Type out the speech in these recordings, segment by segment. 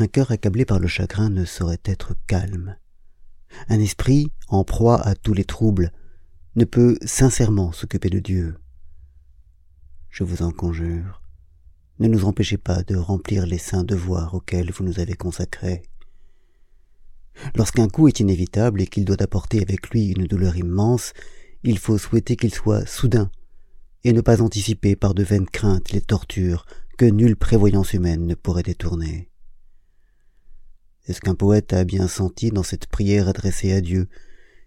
un cœur accablé par le chagrin ne saurait être calme. Un esprit, en proie à tous les troubles, ne peut sincèrement s'occuper de Dieu. Je vous en conjure, ne nous empêchez pas de remplir les saints devoirs auxquels vous nous avez consacrés. Lorsqu'un coup est inévitable et qu'il doit apporter avec lui une douleur immense, il faut souhaiter qu'il soit soudain, et ne pas anticiper par de vaines craintes les tortures que nulle prévoyance humaine ne pourrait détourner. Est-ce qu'un poète a bien senti dans cette prière adressée à Dieu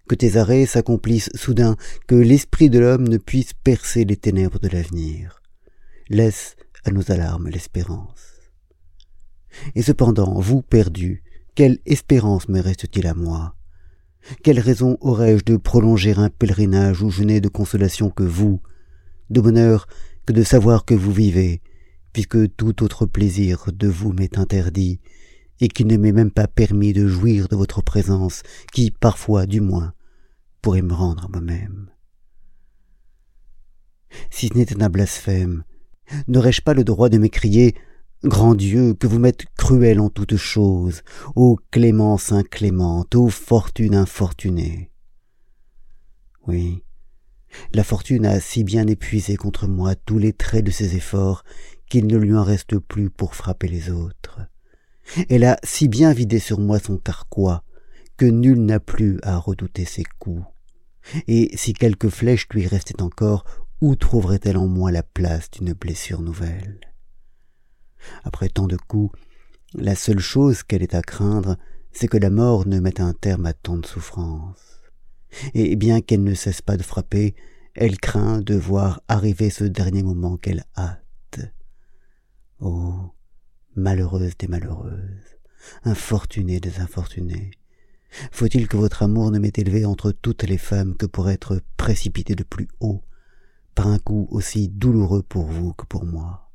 que tes arrêts s'accomplissent soudain, que l'esprit de l'homme ne puisse percer les ténèbres de l'avenir? Laisse à nos alarmes l'espérance. Et cependant, vous perdus, quelle espérance me reste-t-il à moi? Quelle raison aurais-je de prolonger un pèlerinage où je n'ai de consolation que vous, de bonheur que de savoir que vous vivez, puisque tout autre plaisir de vous m'est interdit, et qu'il ne m'est même pas permis de jouir de votre présence, qui, parfois, du moins, pourrait me rendre moi-même. Si ce n'était un blasphème, n'aurais-je pas le droit de m'écrier Grand Dieu, que vous m'êtes cruel en toutes choses, ô clémence inclémente, ô fortune infortunée. Oui, la fortune a si bien épuisé contre moi tous les traits de ses efforts qu'il ne lui en reste plus pour frapper les autres. Elle a si bien vidé sur moi son carquois que nul n'a plus à redouter ses coups. Et si quelques flèches lui restaient encore, où trouverait-elle en moi la place d'une blessure nouvelle? Après tant de coups, la seule chose qu'elle ait à craindre, c'est que la mort ne mette un terme à tant de souffrances. Et bien qu'elle ne cesse pas de frapper, elle craint de voir arriver ce dernier moment qu'elle hâte. Oh, malheureuse des malheureuses, infortunée des infortunées, faut-il que votre amour ne m'ait élevé entre toutes les femmes que pour être précipité de plus haut, par un coup aussi douloureux pour vous que pour moi?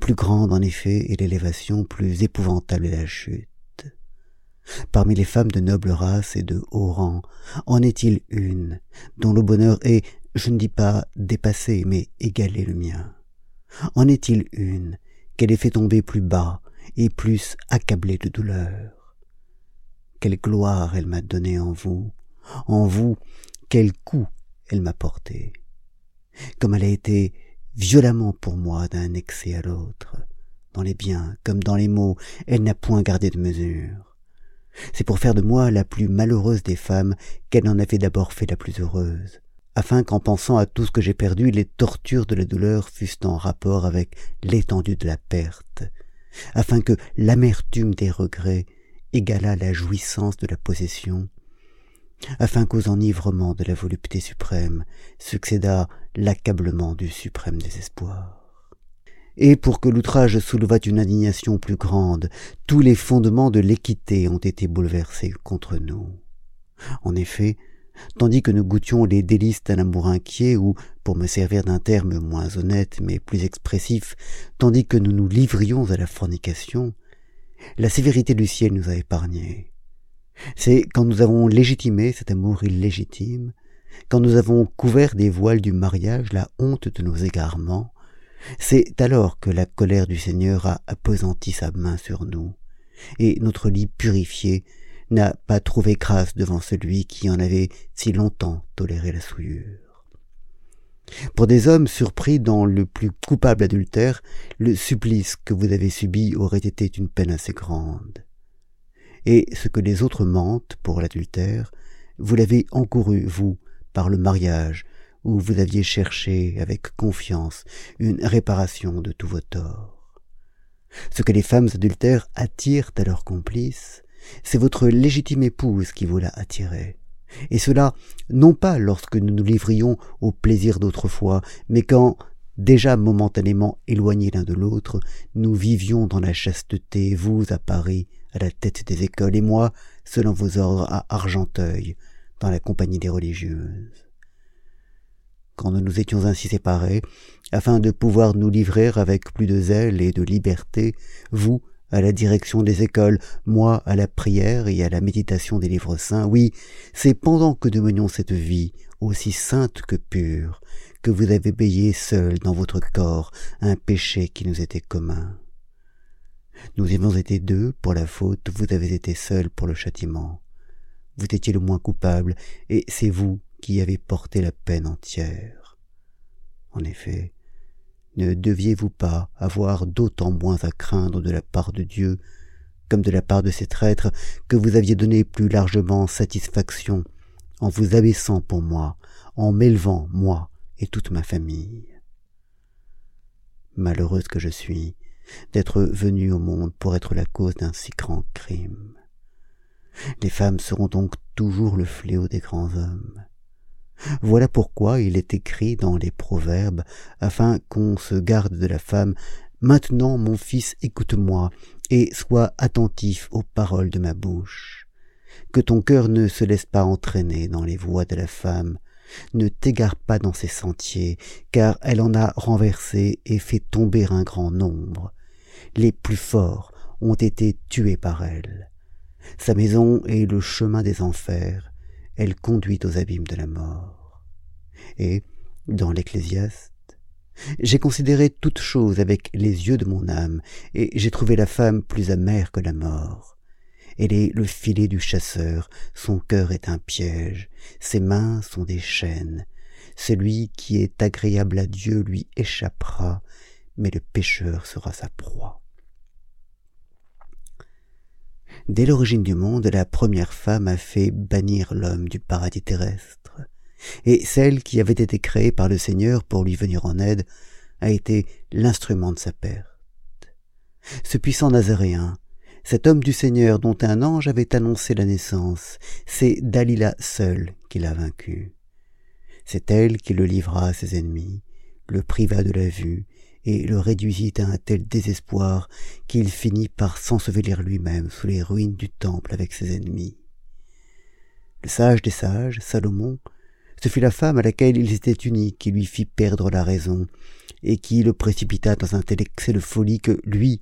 Plus grande en effet est l'élévation, plus épouvantable est la chute. Parmi les femmes de noble race et de haut rang, en est-il une dont le bonheur est, je ne dis pas dépassé, mais égalé le mien? En est-il une qu'elle ait fait tomber plus bas et plus accablée de douleur. Quelle gloire elle m'a donnée en vous En vous, quel coup elle m'a porté. Comme elle a été violemment pour moi d'un excès à l'autre, dans les biens comme dans les maux, elle n'a point gardé de mesure. C'est pour faire de moi la plus malheureuse des femmes qu'elle en avait d'abord fait la plus heureuse, afin qu'en pensant à tout ce que j'ai perdu, les tortures de la douleur fussent en rapport avec l'étendue de la perte, afin que l'amertume des regrets égalât la jouissance de la possession, afin qu'aux enivrements de la volupté suprême succédât l'accablement du suprême désespoir et pour que l'outrage soulevât une indignation plus grande, tous les fondements de l'équité ont été bouleversés contre nous. En effet, tandis que nous goûtions les délices d'un amour inquiet, ou, pour me servir d'un terme moins honnête mais plus expressif, tandis que nous nous livrions à la fornication, la sévérité du ciel nous a épargnés. C'est quand nous avons légitimé cet amour illégitime, quand nous avons couvert des voiles du mariage la honte de nos égarements, c'est alors que la colère du Seigneur a appesanti sa main sur nous, et notre lit purifié n'a pas trouvé grâce devant celui qui en avait si longtemps toléré la souillure. Pour des hommes surpris dans le plus coupable adultère, le supplice que vous avez subi aurait été une peine assez grande. Et ce que les autres mentent pour l'adultère, vous l'avez encouru, vous, par le mariage, où vous aviez cherché avec confiance une réparation de tous vos torts. Ce que les femmes adultères attirent à leurs complices, c'est votre légitime épouse qui vous l'a attiré. Et cela, non pas lorsque nous nous livrions au plaisir d'autrefois, mais quand, déjà momentanément éloignés l'un de l'autre, nous vivions dans la chasteté, vous à Paris, à la tête des écoles, et moi, selon vos ordres, à Argenteuil, dans la compagnie des religieuses quand nous nous étions ainsi séparés, afin de pouvoir nous livrer avec plus de zèle et de liberté, vous à la direction des écoles, moi à la prière et à la méditation des livres saints, oui, c'est pendant que nous cette vie, aussi sainte que pure, que vous avez payé seul dans votre corps un péché qui nous était commun. Nous avions été deux pour la faute, vous avez été seul pour le châtiment. Vous étiez le moins coupable, et c'est vous qui avez porté la peine entière. En effet, ne deviez-vous pas avoir d'autant moins à craindre de la part de Dieu, comme de la part de ces traîtres, que vous aviez donné plus largement satisfaction en vous abaissant pour moi, en m'élevant, moi et toute ma famille? Malheureuse que je suis, d'être venue au monde pour être la cause d'un si grand crime. Les femmes seront donc toujours le fléau des grands hommes. Voilà pourquoi il est écrit dans les proverbes, afin qu'on se garde de la femme, Maintenant, mon fils, écoute-moi, et sois attentif aux paroles de ma bouche. Que ton cœur ne se laisse pas entraîner dans les voies de la femme, ne t'égare pas dans ses sentiers, car elle en a renversé et fait tomber un grand nombre. Les plus forts ont été tués par elle. Sa maison est le chemin des enfers, elle conduit aux abîmes de la mort. Et, dans l'Ecclésiaste, j'ai considéré toute chose avec les yeux de mon âme, et j'ai trouvé la femme plus amère que la mort. Elle est le filet du chasseur, son cœur est un piège, ses mains sont des chaînes. Celui qui est agréable à Dieu lui échappera, mais le pécheur sera sa proie. Dès l'origine du monde, la première femme a fait bannir l'homme du paradis terrestre, et celle qui avait été créée par le Seigneur pour lui venir en aide a été l'instrument de sa perte. Ce puissant Nazaréen, cet homme du Seigneur dont un ange avait annoncé la naissance, c'est Dalila seule qui l'a vaincu. C'est elle qui le livra à ses ennemis, le priva de la vue, et le réduisit à un tel désespoir qu'il finit par s'ensevelir lui-même sous les ruines du temple avec ses ennemis. Le sage des sages, Salomon, ce fut la femme à laquelle il s'était uni qui lui fit perdre la raison, et qui le précipita dans un tel excès de folie que lui,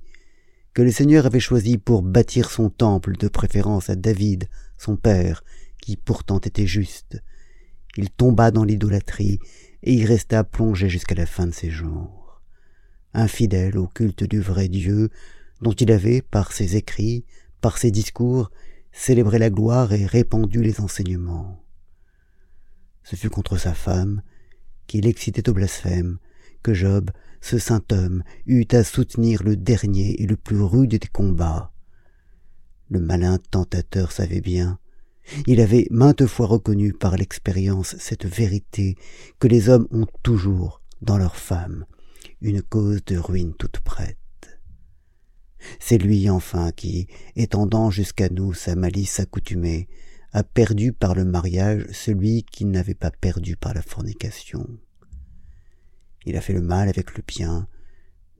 que le Seigneur avait choisi pour bâtir son temple de préférence à David, son père, qui pourtant était juste, il tomba dans l'idolâtrie et y resta plongé jusqu'à la fin de ses jours infidèle au culte du vrai Dieu, dont il avait, par ses écrits, par ses discours, célébré la gloire et répandu les enseignements. Ce fut contre sa femme, qu'il excitait au blasphème, que Job, ce saint homme, eut à soutenir le dernier et le plus rude des combats. Le malin tentateur savait bien, il avait maintes fois reconnu par l'expérience cette vérité que les hommes ont toujours dans leurs femmes, une cause de ruine toute prête. C'est lui enfin qui, étendant jusqu'à nous sa malice accoutumée, a perdu par le mariage celui qui n'avait pas perdu par la fornication. Il a fait le mal avec le bien,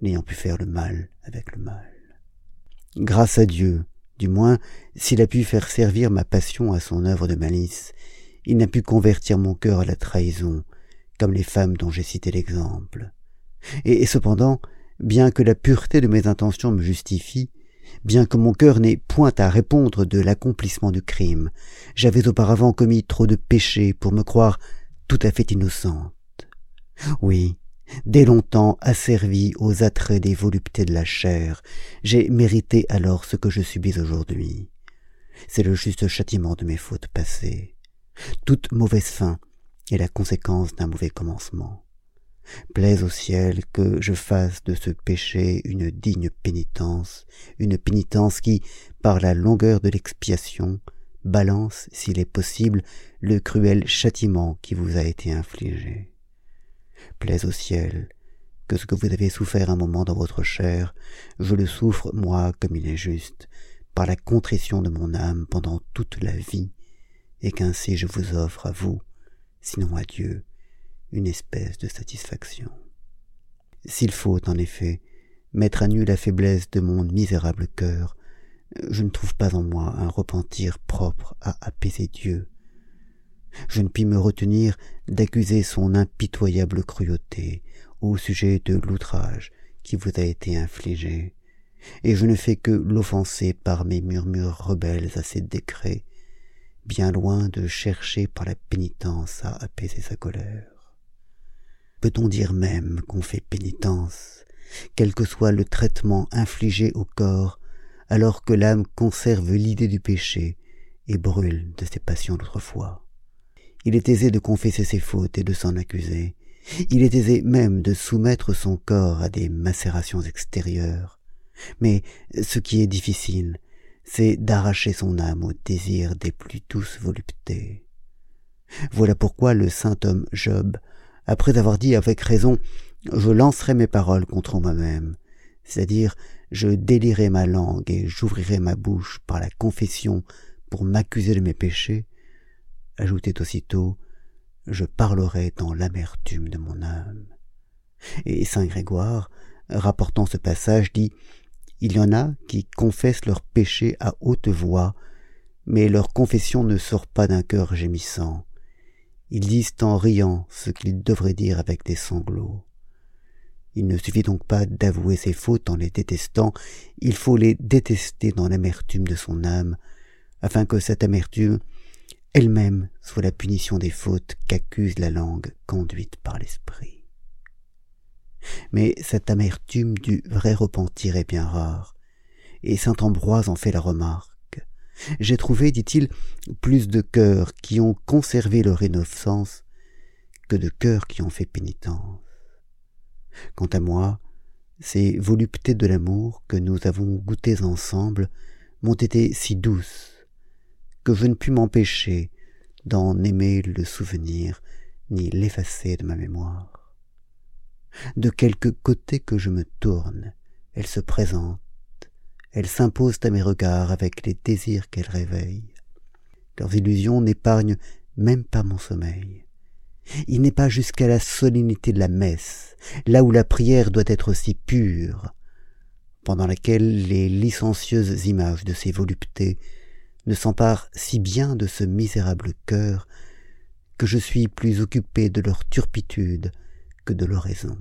n'ayant pu faire le mal avec le mal. Grâce à Dieu, du moins, s'il a pu faire servir ma passion à son œuvre de malice, il n'a pu convertir mon cœur à la trahison, comme les femmes dont j'ai cité l'exemple. Et, cependant, bien que la pureté de mes intentions me justifie, bien que mon cœur n'ait point à répondre de l'accomplissement du crime, j'avais auparavant commis trop de péchés pour me croire tout à fait innocente. Oui, dès longtemps asservi aux attraits des voluptés de la chair, j'ai mérité alors ce que je subis aujourd'hui. C'est le juste châtiment de mes fautes passées. Toute mauvaise fin est la conséquence d'un mauvais commencement. Plaise au ciel que je fasse de ce péché une digne pénitence, une pénitence qui, par la longueur de l'expiation, balance, s'il est possible, le cruel châtiment qui vous a été infligé. Plaise au ciel que ce que vous avez souffert un moment dans votre chair, je le souffre, moi, comme il est juste, par la contrition de mon âme pendant toute la vie, et qu'ainsi je vous offre à vous, sinon à Dieu, une espèce de satisfaction. S'il faut, en effet, mettre à nu la faiblesse de mon misérable cœur, je ne trouve pas en moi un repentir propre à apaiser Dieu. Je ne puis me retenir d'accuser son impitoyable cruauté au sujet de l'outrage qui vous a été infligé, et je ne fais que l'offenser par mes murmures rebelles à ses décrets, bien loin de chercher par la pénitence à apaiser sa colère. Peut-on dire même qu'on fait pénitence, quel que soit le traitement infligé au corps, alors que l'âme conserve l'idée du péché et brûle de ses passions d'autrefois? Il est aisé de confesser ses fautes et de s'en accuser. Il est aisé même de soumettre son corps à des macérations extérieures. Mais ce qui est difficile, c'est d'arracher son âme au désir des plus douces voluptés. Voilà pourquoi le saint homme Job, après avoir dit avec raison Je lancerai mes paroles contre moi-même, c'est-à-dire je délierai ma langue et j'ouvrirai ma bouche par la confession pour m'accuser de mes péchés, ajoutait aussitôt Je parlerai dans l'amertume de mon âme. Et saint Grégoire, rapportant ce passage, dit Il y en a qui confessent leurs péchés à haute voix, mais leur confession ne sort pas d'un cœur gémissant. Ils disent en riant ce qu'ils devraient dire avec des sanglots. Il ne suffit donc pas d'avouer ses fautes en les détestant, il faut les détester dans l'amertume de son âme, afin que cette amertume elle-même soit la punition des fautes qu'accuse la langue conduite par l'esprit. Mais cette amertume du vrai repentir est bien rare, et saint Ambroise en fait la remarque. J'ai trouvé, dit-il, plus de cœurs qui ont conservé leur innocence que de cœurs qui ont fait pénitence. Quant à moi, ces voluptés de l'amour que nous avons goûtées ensemble m'ont été si douces que je ne pus m'empêcher d'en aimer le souvenir ni l'effacer de ma mémoire. De quelque côté que je me tourne, elles se présentent, elles s'imposent à mes regards avec les désirs qu'elles réveillent. Leurs illusions n'épargnent même pas mon sommeil. Il n'est pas jusqu'à la solennité de la messe, là où la prière doit être si pure, pendant laquelle les licencieuses images de ces voluptés ne s'emparent si bien de ce misérable cœur que je suis plus occupé de leur turpitude que de leur raison.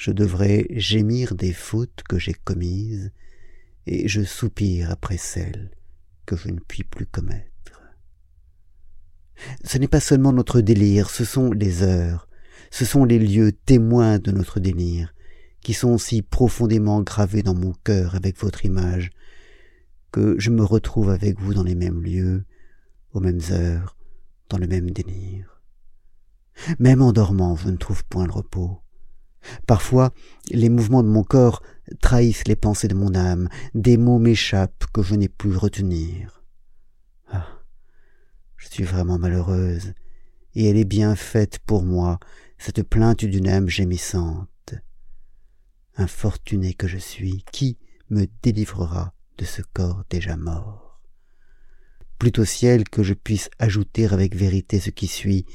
Je devrais gémir des fautes que j'ai commises, et je soupire après celles que je ne puis plus commettre. Ce n'est pas seulement notre délire, ce sont les heures, ce sont les lieux témoins de notre délire, qui sont si profondément gravés dans mon cœur avec votre image, que je me retrouve avec vous dans les mêmes lieux, aux mêmes heures, dans le même délire. Même en dormant, je ne trouve point le repos. Parfois, les mouvements de mon corps trahissent les pensées de mon âme, des mots m'échappent que je n'ai plus retenir. Ah. Je suis vraiment malheureuse, et elle est bien faite pour moi, cette plainte d'une âme gémissante. Infortuné que je suis, qui me délivrera de ce corps déjà mort? Plût au ciel que je puisse ajouter avec vérité ce qui suit,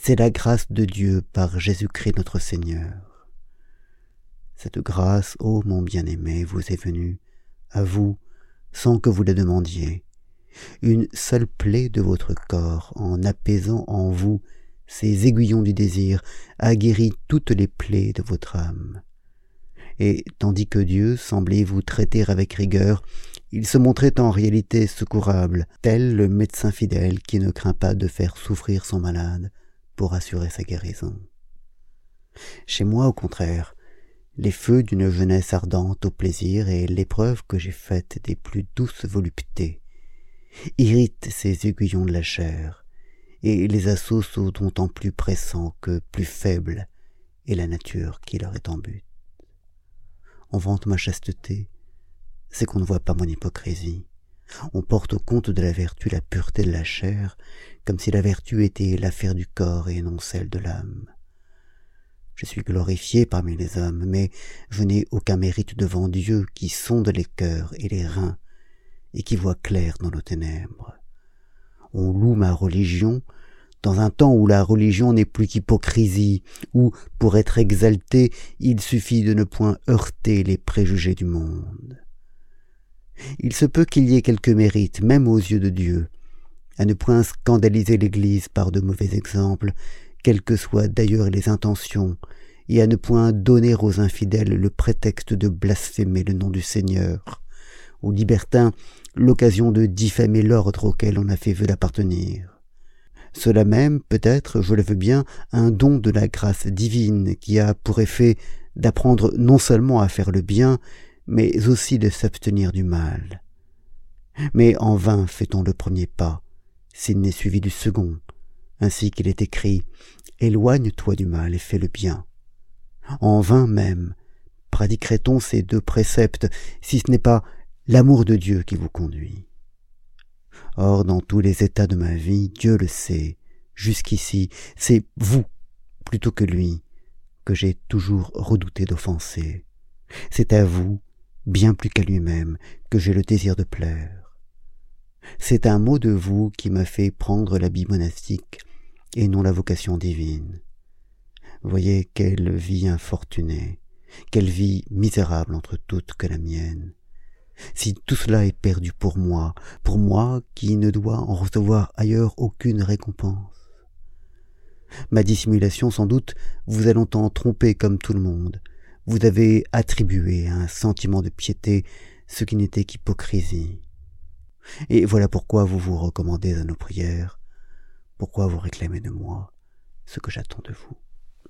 c'est la grâce de Dieu par Jésus-Christ notre Seigneur. Cette grâce, ô mon bien-aimé, vous est venue, à vous, sans que vous la demandiez. Une seule plaie de votre corps, en apaisant en vous ces aiguillons du désir, a guéri toutes les plaies de votre âme et tandis que Dieu semblait vous traiter avec rigueur, il se montrait en réalité secourable, tel le médecin fidèle qui ne craint pas de faire souffrir son malade pour assurer sa guérison. Chez moi, au contraire, les feux d'une jeunesse ardente au plaisir et l'épreuve que j'ai faite des plus douces voluptés irritent ces aiguillons de la chair, et les assauts sont d'autant plus pressants que plus faible est la nature qui leur est en but on vante ma chasteté, c'est qu'on ne voit pas mon hypocrisie. On porte au compte de la vertu la pureté de la chair, comme si la vertu était l'affaire du corps et non celle de l'âme. Je suis glorifié parmi les hommes, mais je n'ai aucun mérite devant Dieu qui sonde les cœurs et les reins, et qui voit clair dans nos ténèbres. On loue ma religion, dans un temps où la religion n'est plus qu'hypocrisie, où, pour être exalté, il suffit de ne point heurter les préjugés du monde. Il se peut qu'il y ait quelque mérite, même aux yeux de Dieu, à ne point scandaliser l'Église par de mauvais exemples, quelles que soient d'ailleurs les intentions, et à ne point donner aux infidèles le prétexte de blasphémer le nom du Seigneur, aux libertins l'occasion de diffamer l'ordre auquel on a fait vœu d'appartenir. Cela même peut être, je le veux bien, un don de la grâce divine qui a pour effet d'apprendre non seulement à faire le bien, mais aussi de s'abstenir du mal. Mais en vain fait-on le premier pas, s'il n'est suivi du second, ainsi qu'il est écrit Éloigne-toi du mal et fais le bien. En vain même pratiquerait-on ces deux préceptes, si ce n'est pas l'amour de Dieu qui vous conduit. Or, dans tous les états de ma vie, Dieu le sait, jusqu'ici, c'est vous, plutôt que lui, que j'ai toujours redouté d'offenser. C'est à vous, bien plus qu'à lui-même, que j'ai le désir de plaire. C'est un mot de vous qui m'a fait prendre l'habit monastique et non la vocation divine. Voyez quelle vie infortunée, quelle vie misérable entre toutes que la mienne. Si tout cela est perdu pour moi, pour moi qui ne dois en recevoir ailleurs aucune récompense. Ma dissimulation, sans doute, vous a longtemps trompé comme tout le monde. Vous avez attribué à un sentiment de piété ce qui n'était qu'hypocrisie. Et voilà pourquoi vous vous recommandez à nos prières, pourquoi vous réclamez de moi ce que j'attends de vous?